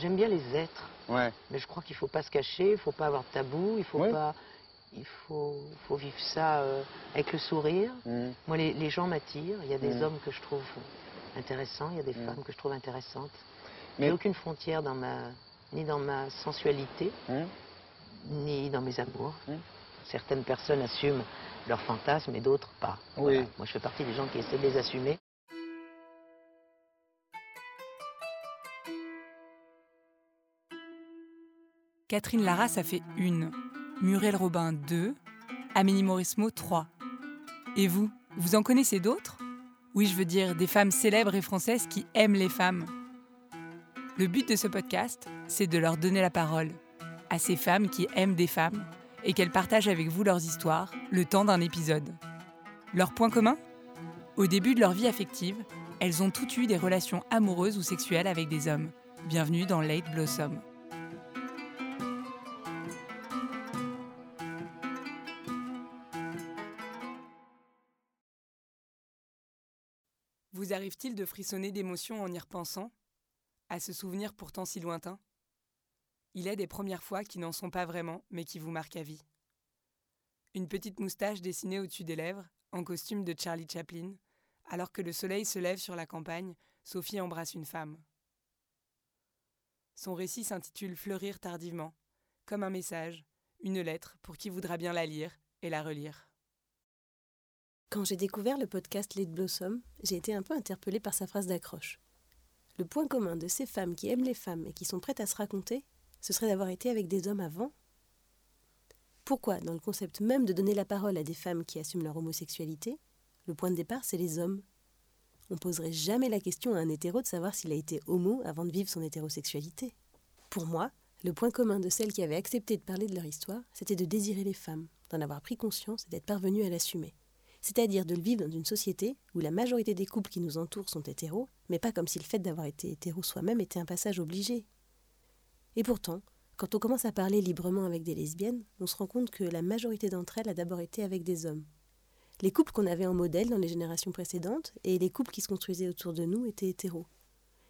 J'aime bien les êtres, Ouais. mais je crois qu'il faut pas se cacher, il faut pas avoir de tabou, il faut Oui. pas, il faut, faut vivre ça euh, avec le sourire. Mhm. Moi, les, les gens m'attirent. Il y a des Mm. hommes que je trouve intéressants, il y a des Mm. femmes que je trouve intéressantes. Mais- J'ai aucune frontière dans ma, ni dans ma sensualité, ni dans mes amours. Certaines personnes assument leurs fantasmes et d'autres pas. Oui. Voilà. Moi, je fais partie des gens qui essaient de les assumer. Catherine Lara, ça fait une. Muriel Robin, deux. Amélie Mauresmo, trois. Et vous, vous en connaissez d'autres? Oui, je veux dire des femmes célèbres et françaises qui aiment les femmes. Le but de ce podcast, c'est de leur donner la parole à ces femmes qui aiment des femmes et qu'elles partagent avec vous leurs histoires le temps d'un épisode. Leur point commun? Au début de leur vie affective, elles ont toutes eu des relations amoureuses ou sexuelles avec des hommes. Bienvenue dans Late Blossom. Arrive-t-il de frissonner d'émotion en y repensant? À ce souvenir pourtant si lointain? Il est des premières fois qui n'en sont pas vraiment, mais qui vous marquent à vie. Une petite moustache dessinée au-dessus des lèvres, en costume de Charlie Chaplin, alors que le soleil se lève sur la campagne, Sophie embrasse une femme. Son récit s'intitule Fleurir tardivement, comme un message, une lettre pour qui voudra bien la lire et la relire. Quand j'ai découvert le podcast Late Blossom, j'ai été un peu interpellée par sa phrase d'accroche. Le point commun de ces femmes qui aiment les femmes et qui sont prêtes à se raconter, ce serait d'avoir été avec des hommes avant Pourquoi, dans le concept même de donner la parole à des femmes qui assument leur homosexualité, le point de départ, c'est les hommes? On poserait jamais la question à un hétéro de savoir s'il a été homo avant de vivre son hétérosexualité. Pour moi, le point commun de celles qui avaient accepté de parler de leur histoire, c'était de désirer les femmes, d'en avoir pris conscience et d'être parvenues à l'assumer c'est-à-dire de le vivre dans une société où la majorité des couples qui nous entourent sont hétéros, mais pas comme si le fait d'avoir été hétéro soi-même était un passage obligé. Et pourtant, quand on commence à parler librement avec des lesbiennes, on se rend compte que la majorité d'entre elles a d'abord été avec des hommes. Les couples qu'on avait en modèle dans les générations précédentes et les couples qui se construisaient autour de nous étaient hétéros.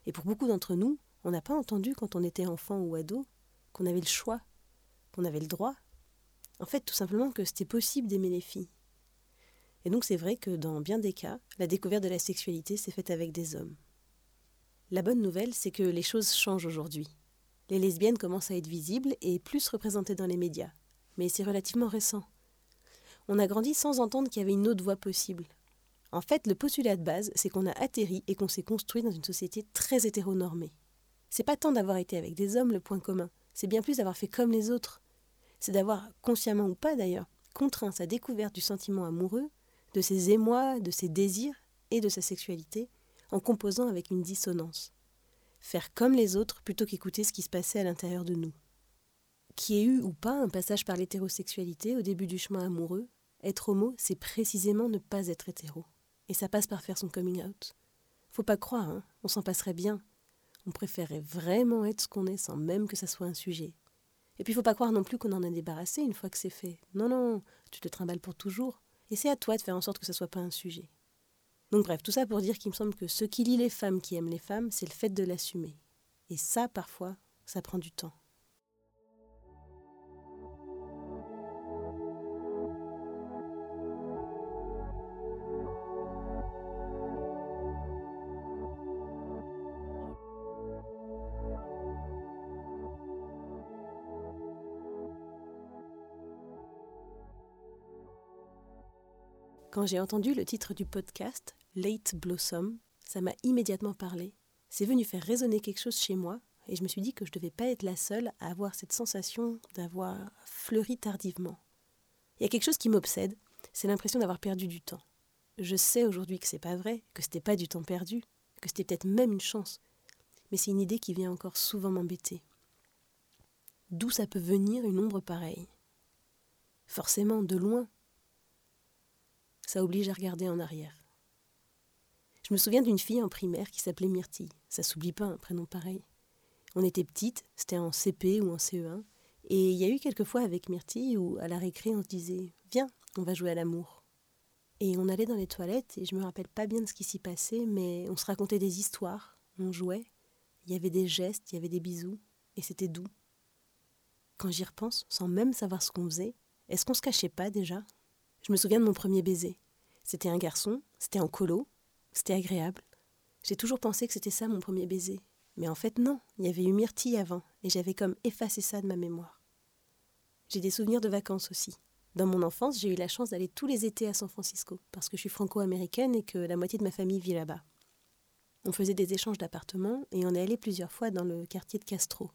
Et pour beaucoup d'entre nous, on n'a pas entendu quand on était enfant ou ado qu'on avait le choix, qu'on avait le droit. En fait, tout simplement que c'était possible d'aimer les filles. Et donc c'est vrai que dans bien des cas, la découverte de la sexualité s'est faite avec des hommes. La bonne nouvelle, c'est que les choses changent aujourd'hui. Les lesbiennes commencent à être visibles et plus représentées dans les médias. Mais c'est relativement récent. On a grandi sans entendre qu'il y avait une autre voie possible. En fait, le postulat de base, c'est qu'on a atterri et qu'on s'est construit dans une société très hétéronormée. C'est pas tant d'avoir été avec des hommes le point commun, c'est bien plus d'avoir fait comme les autres. C'est d'avoir, consciemment ou pas d'ailleurs, contraint sa découverte du sentiment amoureux de ses émois, de ses désirs et de sa sexualité, en composant avec une dissonance. Faire comme les autres plutôt qu'écouter ce qui se passait à l'intérieur de nous. Qui ait eu ou pas un passage par l'hétérosexualité au début du chemin amoureux, être homo, c'est précisément ne pas être hétéro. Et ça passe par faire son coming out. Faut pas croire, hein, on s'en passerait bien. On préférerait vraiment être ce qu'on est sans même que ça soit un sujet. Et puis faut pas croire non plus qu'on en a débarrassé une fois que c'est fait. Non, non, tu te trimbales pour toujours. Et c'est à toi de faire en sorte que ça soit pas un sujet. Donc bref, tout ça pour dire qu'il me semble que ce qui lie les femmes qui aiment les femmes, c'est le fait de l'assumer. Et ça, parfois, ça prend du temps. Quand j'ai entendu le titre du podcast, Late Blossom, ça m'a immédiatement parlé. C'est venu faire résonner quelque chose chez moi, et je me suis dit que je ne devais pas être la seule à avoir cette sensation d'avoir fleuri tardivement. Il y a quelque chose qui m'obsède, c'est l'impression d'avoir perdu du temps. Je sais aujourd'hui que c'est pas vrai, que c'était pas du temps perdu, que c'était peut-être même une chance, mais c'est une idée qui vient encore souvent m'embêter. D'où ça peut venir une ombre pareille? Forcément, de loin, ça oblige à regarder en arrière. Je me souviens d'une fille en primaire qui s'appelait Myrtille. Ça s'oublie pas, un prénom pareil. On était petites, c'était en CP ou en CE1, et il y a eu quelques fois avec Myrtille où, à la récré, on se disait Viens, on va jouer à l'amour. Et on allait dans les toilettes, et je me rappelle pas bien de ce qui s'y passait, mais on se racontait des histoires, on jouait, Il y avait des gestes, il y avait des bisous, et c'était doux. Quand j'y repense, sans même savoir ce qu'on faisait, est-ce qu'on se cachait pas déjà? Je me souviens de mon premier baiser. C'était un garçon, c'était en colo, c'était agréable. J'ai toujours pensé que c'était ça mon premier baiser. Mais en fait, non, il y avait eu Myrtille avant, et j'avais comme effacé ça de ma mémoire. J'ai des souvenirs de vacances aussi. Dans mon enfance, j'ai eu la chance d'aller tous les étés à San Francisco, parce que je suis franco-américaine et que la moitié de ma famille vit là-bas. On faisait des échanges d'appartements et on est allé plusieurs fois dans le quartier de Castro.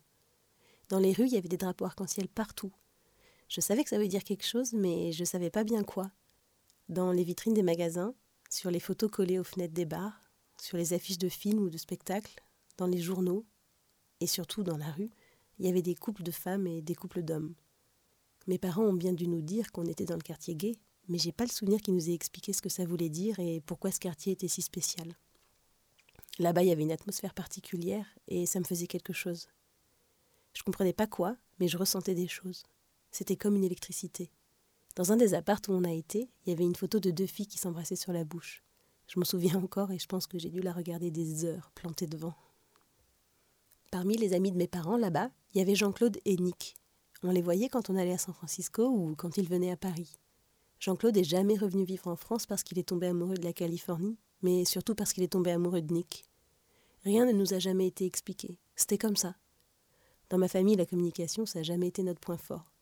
Dans les rues, il y avait des drapeaux arc-en-ciel partout. Je savais que ça voulait dire quelque chose, mais je ne savais pas bien quoi. Dans les vitrines des magasins, sur les photos collées aux fenêtres des bars, sur les affiches de films ou de spectacles, dans les journaux, et surtout dans la rue, il y avait des couples de femmes et des couples d'hommes. Mes parents ont bien dû nous dire qu'on était dans le quartier gay, mais j'ai pas le souvenir qu'ils nous aient expliqué ce que ça voulait dire et pourquoi ce quartier était si spécial. Là-bas, il y avait une atmosphère particulière et ça me faisait quelque chose. Je comprenais pas quoi, mais je ressentais des choses. C'était comme une électricité. Dans un des appartes où on a été, il y avait une photo de deux filles qui s'embrassaient sur la bouche. Je m'en souviens encore et je pense que j'ai dû la regarder des heures plantée devant. Parmi les amis de mes parents là-bas, il y avait Jean-Claude et Nick. On les voyait quand on allait à San Francisco ou quand ils venaient à Paris. Jean-Claude est jamais revenu vivre en France parce qu'il est tombé amoureux de la Californie, mais surtout parce qu'il est tombé amoureux de Nick. Rien ne nous a jamais été expliqué. C'était comme ça. Dans ma famille, la communication, ça n'a jamais été notre point fort.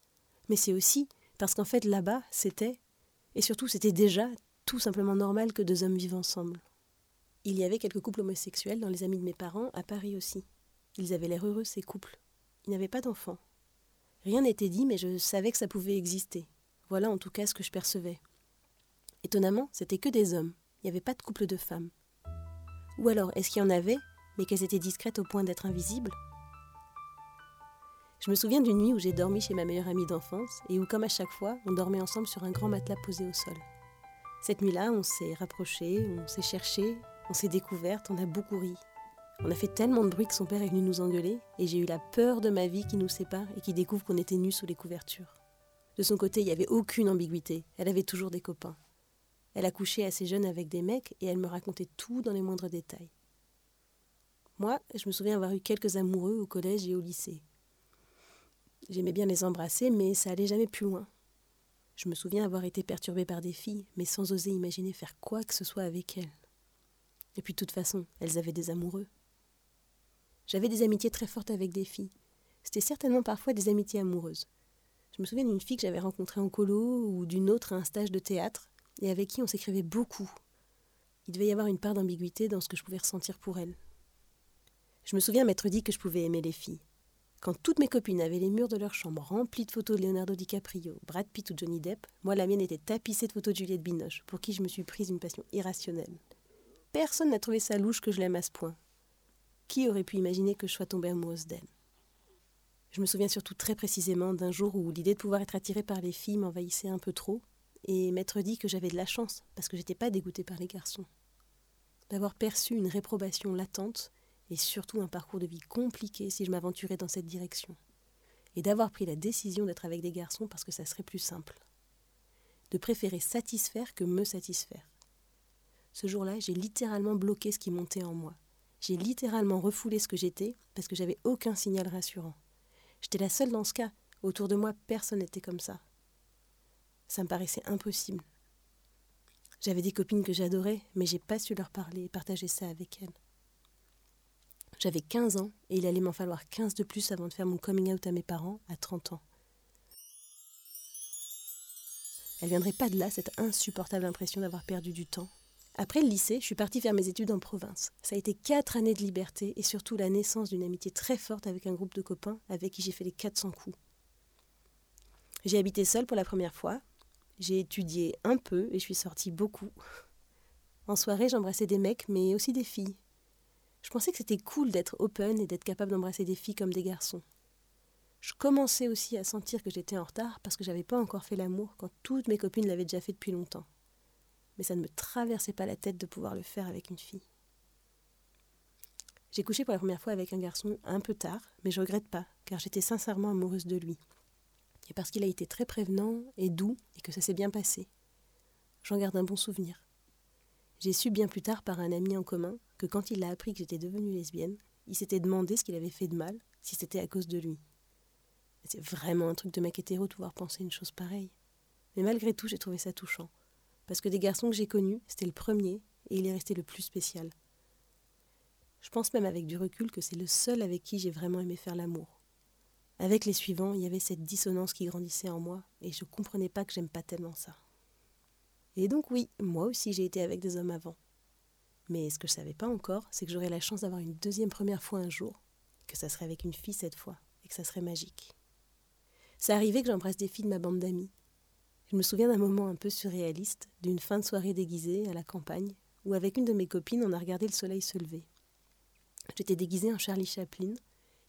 Mais c'est aussi parce qu'en fait, là-bas, c'était, et surtout c'était déjà, tout simplement normal que deux hommes vivent ensemble. Il y avait quelques couples homosexuels dans les amis de mes parents, à Paris aussi. Ils avaient l'air heureux, ces couples. Ils n'avaient pas d'enfants. Rien n'était dit, mais je savais que ça pouvait exister. Voilà en tout cas ce que je percevais. Étonnamment, c'était que des hommes. Il n'y avait pas de couple de femmes. Ou alors, est-ce qu'il y en avait, mais qu'elles étaient discrètes au point d'être invisibles? Je me souviens d'une nuit où j'ai dormi chez ma meilleure amie d'enfance et où, comme à chaque fois, on dormait ensemble sur un grand matelas posé au sol. Cette nuit-là, on s'est rapprochés, on s'est cherchés, on s'est découvertes, on a beaucoup ri. On a fait tellement de bruit que son père est venu nous engueuler et j'ai eu la peur de ma vie qui nous sépare et qui découvre qu'on était nus sous les couvertures. De son côté, il n'y avait aucune ambiguïté, elle avait toujours des copains. Elle a couché assez jeune avec des mecs et elle me racontait tout dans les moindres détails. Moi, je me souviens avoir eu quelques amoureux au collège et au lycée. J'aimais bien les embrasser, mais ça allait jamais plus loin. Je me souviens avoir été perturbée par des filles, mais sans oser imaginer faire quoi que ce soit avec elles. Et puis de toute façon, elles avaient des amoureux. J'avais des amitiés très fortes avec des filles. C'était certainement parfois des amitiés amoureuses. Je me souviens d'une fille que j'avais rencontrée en colo ou d'une autre à un stage de théâtre et avec qui on s'écrivait beaucoup. Il devait y avoir une part d'ambiguïté dans ce que je pouvais ressentir pour elle. Je me souviens m'être dit que je pouvais aimer les filles. Quand toutes mes copines avaient les murs de leur chambre remplis de photos de Leonardo DiCaprio, Brad Pitt ou Johnny Depp, moi la mienne était tapissée de photos de Juliette Binoche, pour qui je me suis prise une passion irrationnelle. Personne n'a trouvé ça louche que je l'aime à ce point. Qui aurait pu imaginer que je sois tombée amoureuse d'elle? Je me souviens surtout très précisément d'un jour où l'idée de pouvoir être attirée par les filles m'envahissait un peu trop, et m'être dit que j'avais de la chance, parce que j'étais pas dégoûtée par les garçons. D'avoir perçu une réprobation latente, et surtout un parcours de vie compliqué si je m'aventurais dans cette direction. Et d'avoir pris la décision d'être avec des garçons parce que ça serait plus simple. De préférer satisfaire que me satisfaire. Ce jour-là, j'ai littéralement bloqué ce qui montait en moi. J'ai littéralement refoulé ce que j'étais parce que j'avais aucun signal rassurant. J'étais la seule dans ce cas. Autour de moi, personne n'était comme ça. Ça me paraissait impossible. J'avais des copines que j'adorais, mais j'ai pas su leur parler et partager ça avec elles. J'avais 15 ans et il allait m'en falloir 15 de plus avant de faire mon coming out à mes parents à 30 ans. Elle viendrait pas de là, cette insupportable impression d'avoir perdu du temps. Après le lycée, je suis partie faire mes études en province. Ça a été quatre années de liberté et surtout la naissance d'une amitié très forte avec un groupe de copains avec qui j'ai fait les 400 coups. J'ai habité seule pour la première fois. J'ai étudié un peu et je suis sortie beaucoup. En soirée, j'embrassais des mecs, mais aussi des filles. Je pensais que c'était cool d'être open et d'être capable d'embrasser des filles comme des garçons. Je commençais aussi à sentir que j'étais en retard parce que j'avais pas encore fait l'amour quand toutes mes copines l'avaient déjà fait depuis longtemps. Mais ça ne me traversait pas la tête de pouvoir le faire avec une fille. J'ai couché pour la première fois avec un garçon un peu tard, mais je regrette pas, car j'étais sincèrement amoureuse de lui. Et parce qu'il a été très prévenant et doux et que ça s'est bien passé. J'en garde un bon souvenir. J'ai su bien plus tard par un ami en commun quand il a appris que j'étais devenue lesbienne, il s'était demandé ce qu'il avait fait de mal, si c'était à cause de lui. C'est vraiment un truc de mec hétéro de pouvoir penser une chose pareille. Mais malgré tout, j'ai trouvé ça touchant. Parce que des garçons que j'ai connus, c'était le premier, et il est resté le plus spécial. Je pense même avec du recul que c'est le seul avec qui j'ai vraiment aimé faire l'amour. Avec les suivants, il y avait cette dissonance qui grandissait en moi, et je comprenais pas que j'aime pas tellement ça. Et donc oui, moi aussi j'ai été avec des hommes avant. Mais ce que je savais pas encore, c'est que j'aurais la chance d'avoir une deuxième première fois un jour, que ça serait avec une fille cette fois, et que ça serait magique. C'est arrivé que j'embrasse des filles de ma bande d'amis. Je me souviens d'un moment un peu surréaliste, d'une fin de soirée déguisée à la campagne, où avec une de mes copines on a regardé le soleil se lever. J'étais déguisée en Charlie Chaplin,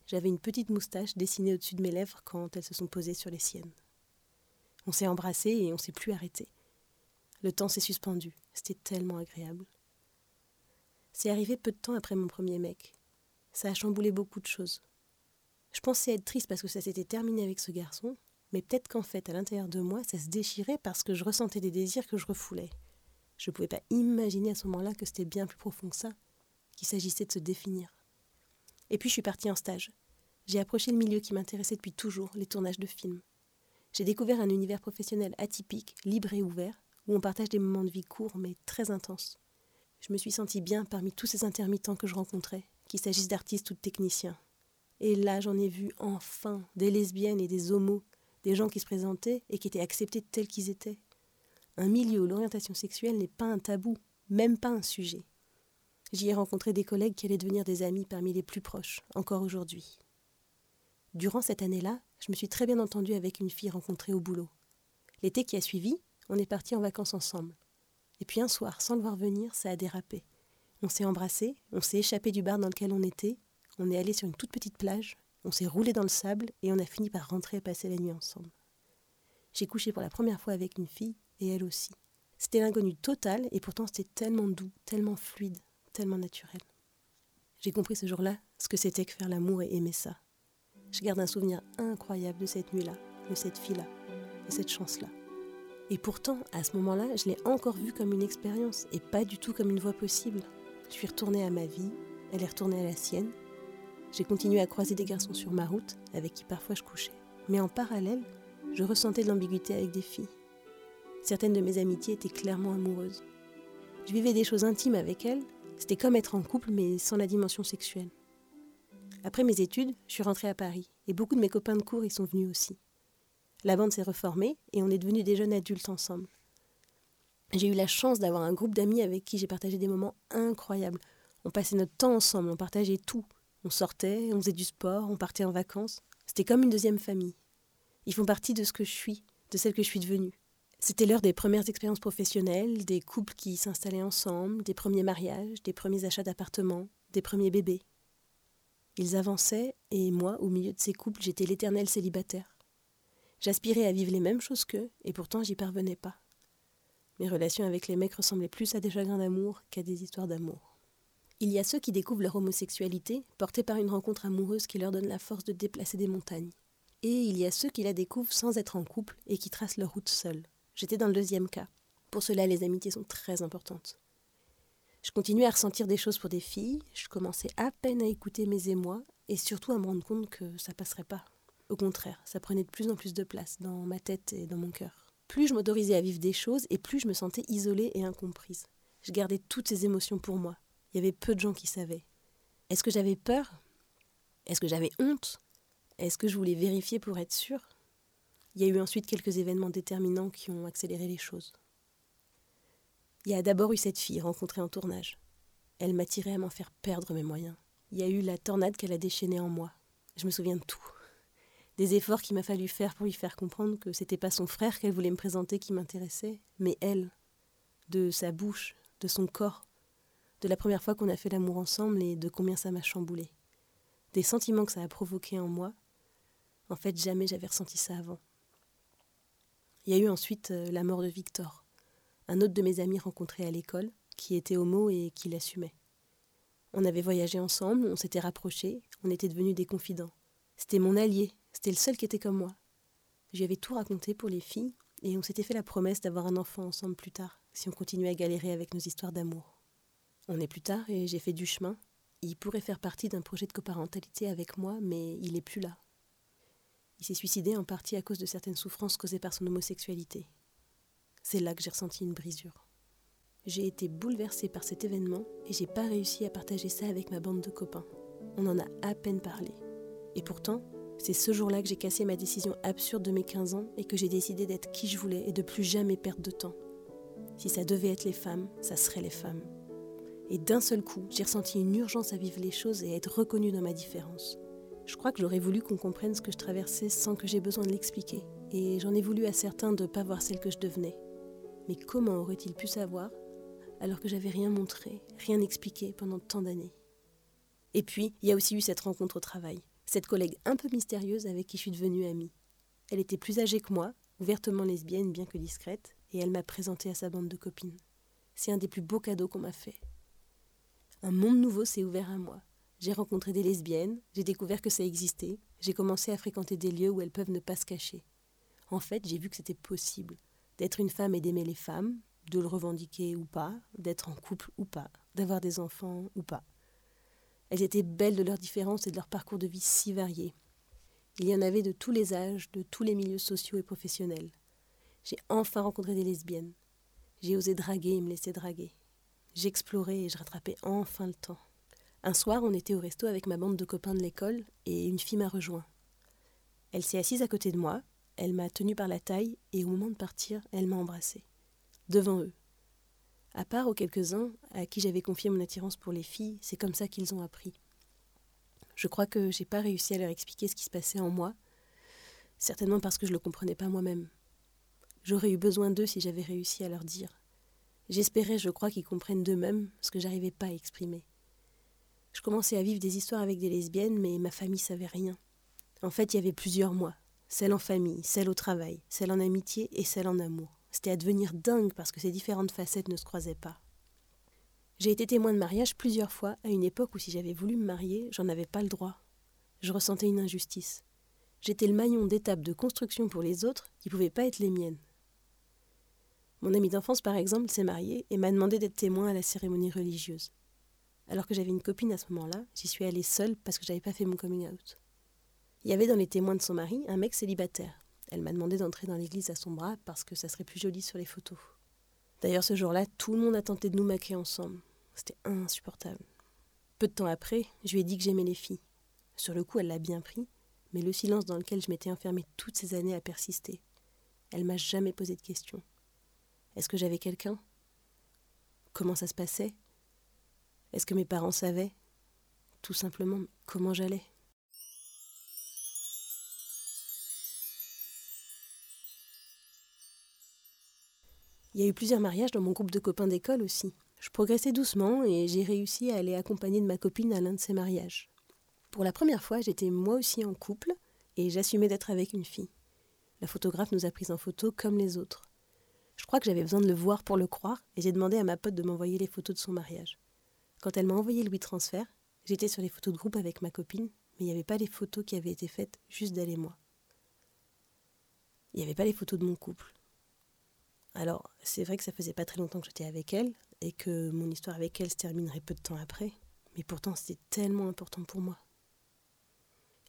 j'avais une petite moustache dessinée au-dessus de mes lèvres quand elles se sont posées sur les siennes. On s'est embrassés et on s'est plus arrêté. Le temps s'est suspendu, c'était tellement agréable. C'est arrivé peu de temps après mon premier mec. Ça a chamboulé beaucoup de choses. Je pensais être triste parce que ça s'était terminé avec ce garçon, mais peut-être qu'en fait, à l'intérieur de moi, ça se déchirait parce que je ressentais des désirs que je refoulais. Je ne pouvais pas imaginer à ce moment-là que c'était bien plus profond que ça, qu'il s'agissait de se définir. Et puis je suis partie en stage. J'ai approché le milieu qui m'intéressait depuis toujours, les tournages de films. J'ai découvert un univers professionnel atypique, libre et ouvert, où on partage des moments de vie courts mais très intenses. Je me suis sentie bien parmi tous ces intermittents que je rencontrais, qu'il s'agisse d'artistes ou de techniciens. Et là, j'en ai vu enfin des lesbiennes et des homos, des gens qui se présentaient et qui étaient acceptés tels qu'ils étaient. Un milieu où l'orientation sexuelle n'est pas un tabou, même pas un sujet. J'y ai rencontré des collègues qui allaient devenir des amis parmi les plus proches, encore aujourd'hui. Durant cette année-là, je me suis très bien entendue avec une fille rencontrée au boulot. L'été qui a suivi, on est partis en vacances ensemble. Et puis un soir, sans le voir venir, ça a dérapé. On s'est embrassés, on s'est échappé du bar dans lequel on était, on est allé sur une toute petite plage, on s'est roulé dans le sable et on a fini par rentrer et passer la nuit ensemble. J'ai couché pour la première fois avec une fille et elle aussi. C'était l'inconnu total et pourtant c'était tellement doux, tellement fluide, tellement naturel. J'ai compris ce jour-là ce que c'était que faire l'amour et aimer ça. Je garde un souvenir incroyable de cette nuit-là, de cette fille-là, de cette chance-là. Et pourtant, à ce moment-là, je l'ai encore vue comme une expérience et pas du tout comme une voie possible. Je suis retournée à ma vie, elle est retournée à la sienne. J'ai continué à croiser des garçons sur ma route, avec qui parfois je couchais. Mais en parallèle, je ressentais de l'ambiguïté avec des filles. Certaines de mes amitiés étaient clairement amoureuses. Je vivais des choses intimes avec elles, c'était comme être en couple mais sans la dimension sexuelle. Après mes études, je suis rentrée à Paris et beaucoup de mes copains de cours y sont venus aussi. La bande s'est reformée et on est devenus des jeunes adultes ensemble. J'ai eu la chance d'avoir un groupe d'amis avec qui j'ai partagé des moments incroyables. On passait notre temps ensemble, on partageait tout. On sortait, on faisait du sport, on partait en vacances. C'était comme une deuxième famille. Ils font partie de ce que je suis, de celle que je suis devenue. C'était l'heure des premières expériences professionnelles, des couples qui s'installaient ensemble, des premiers mariages, des premiers achats d'appartements, des premiers bébés. Ils avançaient, et moi, au milieu de ces couples, j'étais l'éternel célibataire. J'aspirais à vivre les mêmes choses qu'eux, et pourtant j'y parvenais pas. Mes relations avec les mecs ressemblaient plus à des chagrins d'amour qu'à des histoires d'amour. Il y a ceux qui découvrent leur homosexualité, portés par une rencontre amoureuse qui leur donne la force de déplacer des montagnes. Et il y a ceux qui la découvrent sans être en couple et qui tracent leur route seuls. J'étais dans le deuxième cas. Pour cela, les amitiés sont très importantes. Je continuais à ressentir des choses pour des filles, je commençais à peine à écouter mes émois et surtout à me rendre compte que ça passerait pas. Au contraire, ça prenait de plus en plus de place dans ma tête et dans mon cœur. Plus je m'autorisais à vivre des choses et plus je me sentais isolée et incomprise. Je gardais toutes ces émotions pour moi. Il y avait peu de gens qui savaient. Est-ce que j'avais peur? Est-ce que j'avais honte? Est-ce que je voulais vérifier pour être sûre? Il y a eu ensuite quelques événements déterminants qui ont accéléré les choses. Il y a d'abord eu cette fille rencontrée en tournage. Elle m'a tiré à m'en faire perdre mes moyens. Il y a eu la tornade qu'elle a déchaînée en moi. Je me souviens de tout des efforts qu'il m'a fallu faire pour lui faire comprendre que c'était pas son frère qu'elle voulait me présenter qui m'intéressait, mais elle, de sa bouche, de son corps, de la première fois qu'on a fait l'amour ensemble et de combien ça m'a chamboulé. Des sentiments que ça a provoqué en moi. En fait, jamais j'avais ressenti ça avant. Il y a eu ensuite euh, la mort de Victor, un autre de mes amis rencontrés à l'école, qui était homo et qui l'assumait. On avait voyagé ensemble, on s'était rapprochés, on était devenus des confidents. C'était mon allié, c'était le seul qui était comme moi. J'y avais tout raconté pour les filles, et on s'était fait la promesse d'avoir un enfant ensemble plus tard, si on continuait à galérer avec nos histoires d'amour. On est plus tard, et j'ai fait du chemin. il pourrait faire partie d'un projet de coparentalité avec moi, mais il n'est plus là. Il s'est suicidé en partie à cause de certaines souffrances causées par son homosexualité. C'est là que j'ai ressenti une brisure. J'ai été bouleversée par cet événement et j'ai pas réussi à partager ça avec ma bande de copains. On en a à peine parlé. Et pourtant, c'est ce jour-là que j'ai cassé ma décision absurde de mes 15 ans et que j'ai décidé d'être qui je voulais et de plus jamais perdre de temps. Si ça devait être les femmes, ça serait les femmes. Et d'un seul coup, j'ai ressenti une urgence à vivre les choses et à être reconnue dans ma différence. Je crois que j'aurais voulu qu'on comprenne ce que je traversais sans que j'ai besoin de l'expliquer. Et j'en ai voulu à certains de ne pas voir celle que je devenais. Mais comment aurait-il pu savoir alors que j'avais rien montré, rien expliqué pendant tant d'années? Et puis, il y a aussi eu cette rencontre au travail, cette collègue un peu mystérieuse avec qui je suis devenue amie. Elle était plus âgée que moi, ouvertement lesbienne bien que discrète, et elle m'a présenté à sa bande de copines. C'est un des plus beaux cadeaux qu'on m'a fait. Un monde nouveau s'est ouvert à moi. J'ai rencontré des lesbiennes, j'ai découvert que ça existait, j'ai commencé à fréquenter des lieux où elles peuvent ne pas se cacher. En fait, j'ai vu que c'était possible d'être une femme et d'aimer les femmes, de le revendiquer ou pas, d'être en couple ou pas, d'avoir des enfants ou pas. Elles étaient belles de leurs différences et de leur parcours de vie si variés. Il y en avait de tous les âges, de tous les milieux sociaux et professionnels. J'ai enfin rencontré des lesbiennes. J'ai osé draguer et me laisser draguer. J'explorais et je rattrapais enfin le temps. Un soir, on était au resto avec ma bande de copains de l'école et une fille m'a rejoint. Elle s'est assise à côté de moi, elle m'a tenue par la taille et au moment de partir, elle m'a embrassée. Devant eux. À part aux quelques-uns à qui j'avais confié mon attirance pour les filles, c'est comme ça qu'ils ont appris. Je crois que j'ai pas réussi à leur expliquer ce qui se passait en moi, certainement parce que je le comprenais pas moi-même. J'aurais eu besoin d'eux si j'avais réussi à leur dire. J'espérais, je crois, qu'ils comprennent d'eux-mêmes ce que j'arrivais pas à exprimer. Je commençais à vivre des histoires avec des lesbiennes, mais ma famille savait rien. En fait, il y avait plusieurs mois. Celle en famille, celle au travail, celle en amitié et celle en amour. C'était à devenir dingue parce que ces différentes facettes ne se croisaient pas. J'ai été témoin de mariage plusieurs fois à une époque où si j'avais voulu me marier, j'en avais pas le droit. Je ressentais une injustice. J'étais le maillon d'étape de construction pour les autres qui pouvaient pas être les miennes. Mon ami d'enfance, par exemple, s'est marié et m'a demandé d'être témoin à la cérémonie religieuse. Alors que j'avais une copine à ce moment-là, j'y suis allée seule parce que j'avais pas fait mon coming out. Il y avait dans les témoins de son mari un mec célibataire. Elle m'a demandé d'entrer dans l'église à son bras parce que ça serait plus joli sur les photos. D'ailleurs, ce jour-là, tout le monde a tenté de nous maquer ensemble. C'était insupportable. Peu de temps après, je lui ai dit que j'aimais les filles. Sur le coup, elle l'a bien pris, mais le silence dans lequel je m'étais enfermée toutes ces années a persisté. Elle m'a jamais posé de questions. Est-ce que j'avais quelqu'un? Comment ça se passait? Est-ce que mes parents savaient? Tout simplement, comment j'allais? Il y a eu plusieurs mariages dans mon groupe de copains d'école aussi. Je progressais doucement et j'ai réussi à aller accompagner de ma copine à l'un de ces mariages. Pour la première fois, j'étais moi aussi en couple et j'assumais d'être avec une fille. La photographe nous a prises en photo comme les autres. Je crois que j'avais besoin de le voir pour le croire et j'ai demandé à ma pote de m'envoyer les photos de son mariage. Quand elle m'a envoyé le transfert, j'étais sur les photos de groupe avec ma copine, mais il n'y avait pas les photos qui avaient été faites juste d'elle et moi. Il n'y avait pas les photos de mon couple. Alors, c'est vrai que ça faisait pas très longtemps que j'étais avec elle et que mon histoire avec elle se terminerait peu de temps après, mais pourtant c'était tellement important pour moi.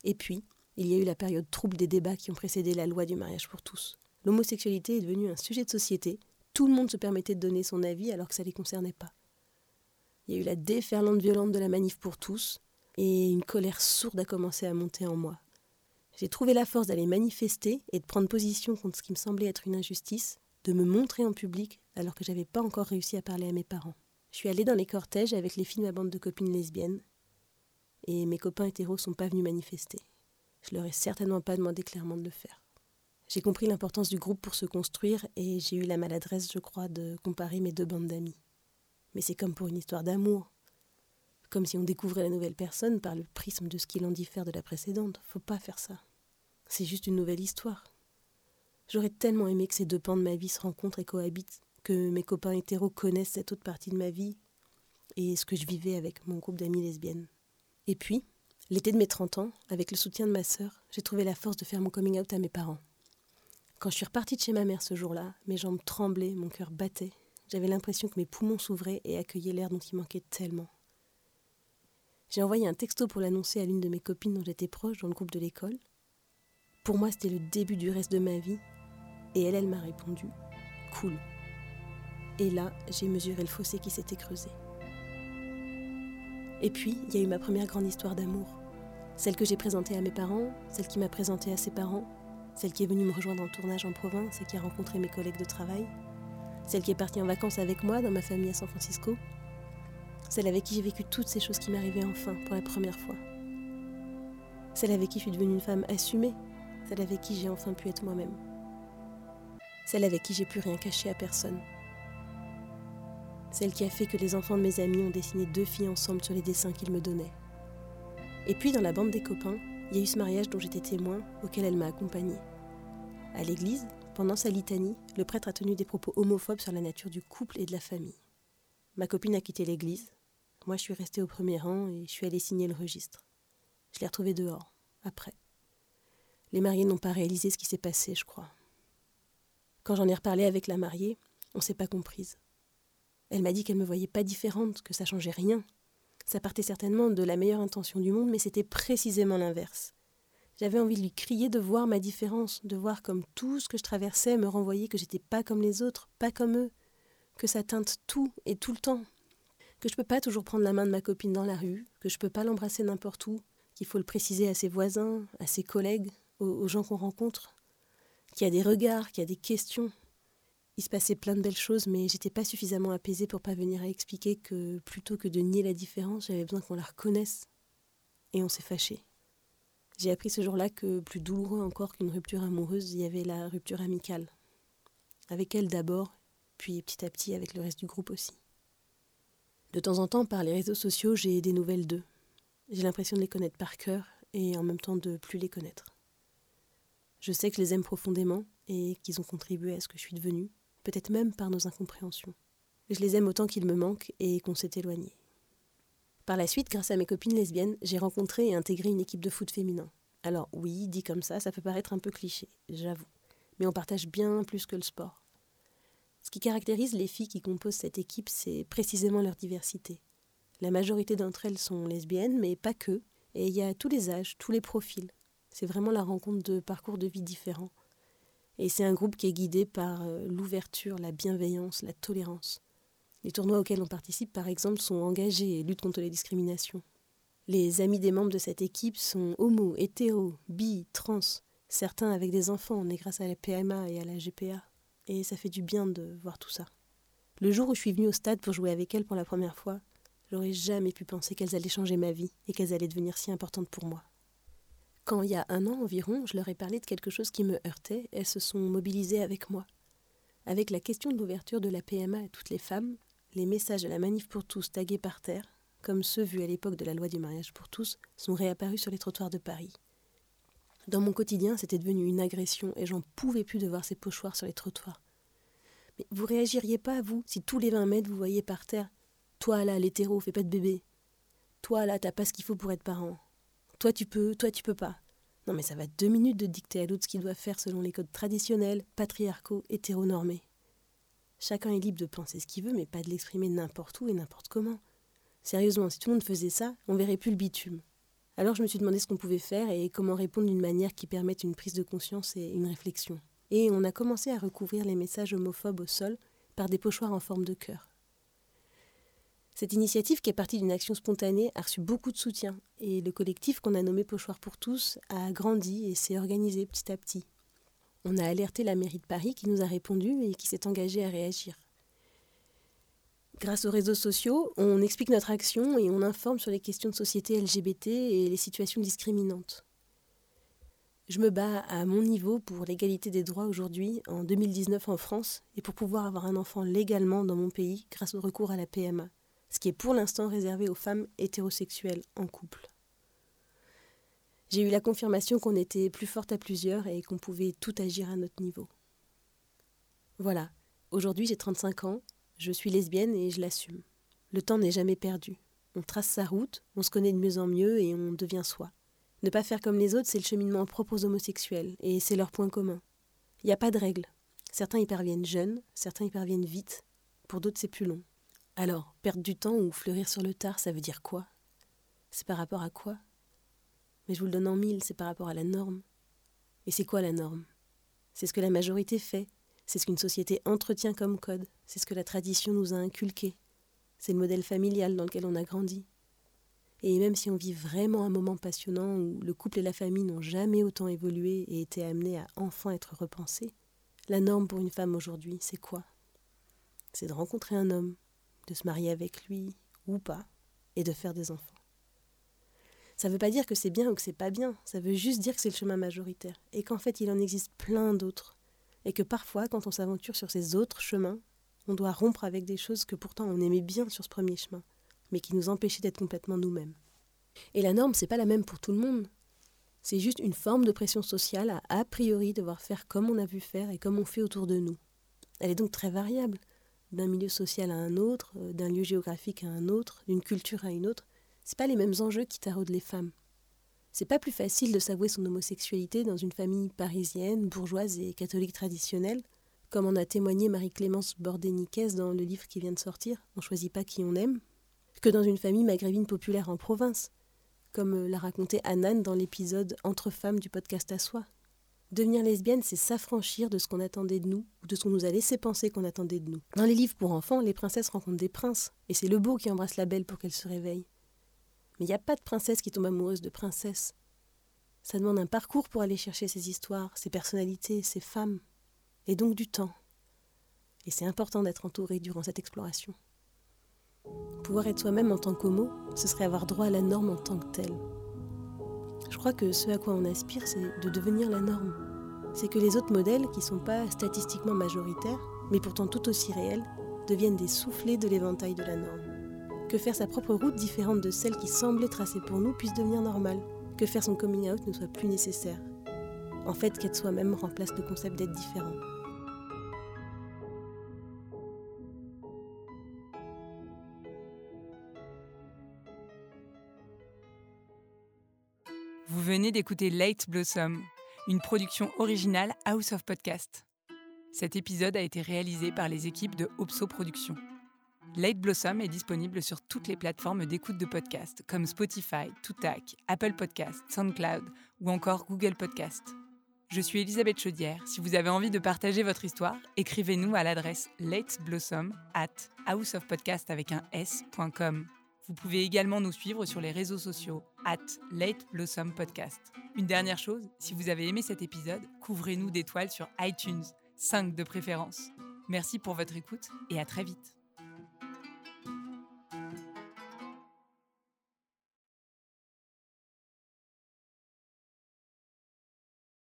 Et puis, il y a eu la période trouble des débats qui ont précédé la loi du mariage pour tous l'homosexualité est devenue un sujet de société. Tout le monde se permettait de donner son avis alors que ça ne les concernait pas. Il y a eu la déferlante violente de la manif pour tous, et une colère sourde a commencé à monter en moi. J'ai trouvé la force d'aller manifester et de prendre position contre ce qui me semblait être une injustice, de me montrer en public alors que j'avais pas encore réussi à parler à mes parents. Je suis allée dans les cortèges avec les filles de ma bande de copines lesbiennes, et mes copains hétéros sont pas venus manifester. Je leur ai certainement pas demandé clairement de le faire. J'ai compris l'importance du groupe pour se construire et j'ai eu la maladresse, je crois, de comparer mes deux bandes d'amis. Mais c'est comme pour une histoire d'amour. Comme si on découvrait la nouvelle personne par le prisme de ce qui l'en diffère de la précédente. Faut pas faire ça. C'est juste une nouvelle histoire. J'aurais tellement aimé que ces deux pans de ma vie se rencontrent et cohabitent, que mes copains hétéros connaissent cette autre partie de ma vie et ce que je vivais avec mon groupe d'amis lesbiennes. Et puis, l'été de mes 30 ans, avec le soutien de ma sœur, j'ai trouvé la force de faire mon coming out à mes parents. Quand je suis repartie de chez ma mère ce jour-là, mes jambes tremblaient, mon cœur battait. J'avais l'impression que mes poumons s'ouvraient et accueillaient l'air dont il manquait tellement. J'ai envoyé un texto pour l'annoncer à l'une de mes copines dont j'étais proche dans le groupe de l'école. Pour moi, c'était le début du reste de ma vie. Et elle, elle m'a répondu Cool. Et là, j'ai mesuré le fossé qui s'était creusé. Et puis, il y a eu ma première grande histoire d'amour. Celle que j'ai présentée à mes parents, celle qui m'a présentée à ses parents, celle qui est venue me rejoindre en tournage en province et qui a rencontré mes collègues de travail, celle qui est partie en vacances avec moi dans ma famille à San Francisco, celle avec qui j'ai vécu toutes ces choses qui m'arrivaient enfin pour la première fois, celle avec qui je suis devenue une femme assumée, celle avec qui j'ai enfin pu être moi-même, celle avec qui j'ai pu rien cacher à personne, celle qui a fait que les enfants de mes amis ont dessiné deux filles ensemble sur les dessins qu'ils me donnaient. Et puis dans la bande des copains, il y a eu ce mariage dont j'étais témoin, auquel elle m'a accompagnée. À l'église, pendant sa litanie, le prêtre a tenu des propos homophobes sur la nature du couple et de la famille. Ma copine a quitté l'église. Moi, je suis restée au premier rang et je suis allée signer le registre. Je l'ai retrouvée dehors, après. Les mariés n'ont pas réalisé ce qui s'est passé, je crois. Quand j'en ai reparlé avec la mariée, on s'est pas comprise. Elle m'a dit qu'elle me voyait pas différente, que ça changeait rien. Ça partait certainement de la meilleure intention du monde, mais c'était précisément l'inverse. J'avais envie de lui crier de voir ma différence, de voir comme tout ce que je traversais me renvoyait que j'étais pas comme les autres, pas comme eux, que ça teinte tout et tout le temps, que je peux pas toujours prendre la main de ma copine dans la rue, que je peux pas l'embrasser n'importe où, qu'il faut le préciser à ses voisins, à ses collègues, aux gens qu'on rencontre, qu'il y a des regards, qu'il y a des questions, il se passait plein de belles choses, mais j'étais pas suffisamment apaisée pour pas venir à expliquer que plutôt que de nier la différence, j'avais besoin qu'on la reconnaisse. Et on s'est fâché. J'ai appris ce jour-là que plus douloureux encore qu'une rupture amoureuse, il y avait la rupture amicale. Avec elle d'abord, puis petit à petit avec le reste du groupe aussi. De temps en temps, par les réseaux sociaux, j'ai des nouvelles d'eux. J'ai l'impression de les connaître par cœur et en même temps de plus les connaître. Je sais que je les aime profondément et qu'ils ont contribué à ce que je suis devenue, peut-être même par nos incompréhensions. Je les aime autant qu'ils me manquent et qu'on s'est éloignés. Par la suite, grâce à mes copines lesbiennes, j'ai rencontré et intégré une équipe de foot féminin. Alors oui, dit comme ça, ça peut paraître un peu cliché, j'avoue. Mais on partage bien plus que le sport. Ce qui caractérise les filles qui composent cette équipe, c'est précisément leur diversité. La majorité d'entre elles sont lesbiennes, mais pas que, et il y a tous les âges, tous les profils. C'est vraiment la rencontre de parcours de vie différents. Et c'est un groupe qui est guidé par euh, l'ouverture, la bienveillance, la tolérance. Les tournois auxquels on participe, par exemple, sont engagés et luttent contre les discriminations. Les amis des membres de cette équipe sont homo, hétéro, bi, trans, certains avec des enfants, on est grâce à la PMA et à la GPA. Et ça fait du bien de voir tout ça. Le jour où je suis venue au stade pour jouer avec elles pour la première fois, j'aurais jamais pu penser qu'elles allaient changer ma vie et qu'elles allaient devenir si importantes pour moi. Quand il y a un an environ, je leur ai parlé de quelque chose qui me heurtait, elles se sont mobilisées avec moi. Avec la question de l'ouverture de la PMA à toutes les femmes, les messages de la manif pour tous tagués par terre, comme ceux vus à l'époque de la loi du mariage pour tous, sont réapparus sur les trottoirs de Paris. Dans mon quotidien, c'était devenu une agression et j'en pouvais plus de voir ces pochoirs sur les trottoirs. Mais vous réagiriez pas, vous, si tous les 20 mètres vous voyez par terre? Toi là, l'hétéro, fais pas de bébé. Toi là, t'as pas ce qu'il faut pour être parent. Toi tu peux, toi tu peux pas. Non mais ça va deux minutes de dicter à l'autre ce qu'il doit faire selon les codes traditionnels, patriarcaux, hétéronormés. Chacun est libre de penser ce qu'il veut, mais pas de l'exprimer n'importe où et n'importe comment. Sérieusement, si tout le monde faisait ça, on verrait plus le bitume. Alors je me suis demandé ce qu'on pouvait faire et comment répondre d'une manière qui permette une prise de conscience et une réflexion. Et on a commencé à recouvrir les messages homophobes au sol par des pochoirs en forme de cœur. Cette initiative, qui est partie d'une action spontanée, a reçu beaucoup de soutien et le collectif qu'on a nommé Pochoir pour tous a grandi et s'est organisé petit à petit. On a alerté la mairie de Paris qui nous a répondu et qui s'est engagée à réagir. Grâce aux réseaux sociaux, on explique notre action et on informe sur les questions de société LGBT et les situations discriminantes. Je me bats à mon niveau pour l'égalité des droits aujourd'hui, en 2019 en France, et pour pouvoir avoir un enfant légalement dans mon pays grâce au recours à la PMA ce qui est pour l'instant réservé aux femmes hétérosexuelles en couple. J'ai eu la confirmation qu'on était plus forte à plusieurs et qu'on pouvait tout agir à notre niveau. Voilà, aujourd'hui j'ai 35 ans, je suis lesbienne et je l'assume. Le temps n'est jamais perdu. On trace sa route, on se connaît de mieux en mieux et on devient soi. Ne pas faire comme les autres, c'est le cheminement propre aux homosexuels, et c'est leur point commun. Il n'y a pas de règle. Certains y parviennent jeunes, certains y parviennent vite, pour d'autres c'est plus long. Alors, perdre du temps ou fleurir sur le tard, ça veut dire quoi? C'est par rapport à quoi? Mais je vous le donne en mille, c'est par rapport à la norme. Et c'est quoi la norme? C'est ce que la majorité fait, c'est ce qu'une société entretient comme code, c'est ce que la tradition nous a inculqué, c'est le modèle familial dans lequel on a grandi. Et même si on vit vraiment un moment passionnant où le couple et la famille n'ont jamais autant évolué et été amenés à enfin être repensés, la norme pour une femme aujourd'hui, c'est quoi? C'est de rencontrer un homme, de se marier avec lui ou pas, et de faire des enfants. Ça ne veut pas dire que c'est bien ou que c'est pas bien, ça veut juste dire que c'est le chemin majoritaire, et qu'en fait il en existe plein d'autres, et que parfois quand on s'aventure sur ces autres chemins, on doit rompre avec des choses que pourtant on aimait bien sur ce premier chemin, mais qui nous empêchaient d'être complètement nous-mêmes. Et la norme, c'est pas la même pour tout le monde. C'est juste une forme de pression sociale à a priori devoir faire comme on a vu faire et comme on fait autour de nous. Elle est donc très variable, d'un milieu social à un autre, euh, d'un lieu géographique à un autre, d'une culture à une autre, c'est pas les mêmes enjeux qui taraudent les femmes. C'est pas plus facile de s'avouer son homosexualité dans une famille parisienne, bourgeoise et catholique traditionnelle, comme en a témoigné Marie-Clémence Bordéniquez dans le livre qui vient de sortir, On choisit pas qui on aime, que dans une famille maghrébine populaire en province, comme euh, l'a raconté Anan dans l'épisode Entre femmes du podcast à soi. Devenir lesbienne, c'est s'affranchir de ce qu'on attendait de nous, ou de ce qu'on nous a laissé penser qu'on attendait de nous. Dans les livres pour enfants, les princesses rencontrent des princes, et c'est le beau qui embrasse la belle pour qu'elle se réveille. Mais il n'y a pas de princesse qui tombe amoureuse de princesse. Ça demande un parcours pour aller chercher ces histoires, ces personnalités, ces femmes, et donc du temps. Et c'est important d'être entouré durant cette exploration. Pouvoir être soi-même en tant qu'homo, ce serait avoir droit à la norme en tant que telle. Je crois que ce à quoi on aspire, c'est de devenir la norme. C'est que les autres modèles, qui ne sont pas statistiquement majoritaires, mais pourtant tout aussi réels, deviennent des soufflets de l'éventail de la norme que faire sa propre route différente de celle qui semblait tracée pour nous puisse devenir normale, que faire son coming out ne soit plus nécessaire. En fait, qu'être soi-même remplace le concept d'être différent. Vous venez d'écouter Late Blossom, une production originale House of Podcast. Cet épisode a été réalisé par les équipes de Opso Productions. Late Blossom est disponible sur toutes les plateformes d'écoute de podcasts comme Spotify, Toutac, Apple Podcasts, SoundCloud ou encore Google Podcasts. Je suis Elisabeth Chaudière. Si vous avez envie de partager votre histoire, écrivez-nous à l'adresse lateblossom at houseofpodcast avec un s.com. Vous pouvez également nous suivre sur les réseaux sociaux at Late Blossom Podcast. Une dernière chose, si vous avez aimé cet épisode, couvrez-nous d'étoiles sur iTunes, 5 de préférence. Merci pour votre écoute et à très vite.